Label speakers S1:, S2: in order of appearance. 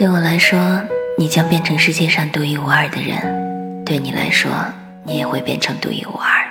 S1: 对我来说你将变成世界上独一无二的人。对你来说你也会变成独一无二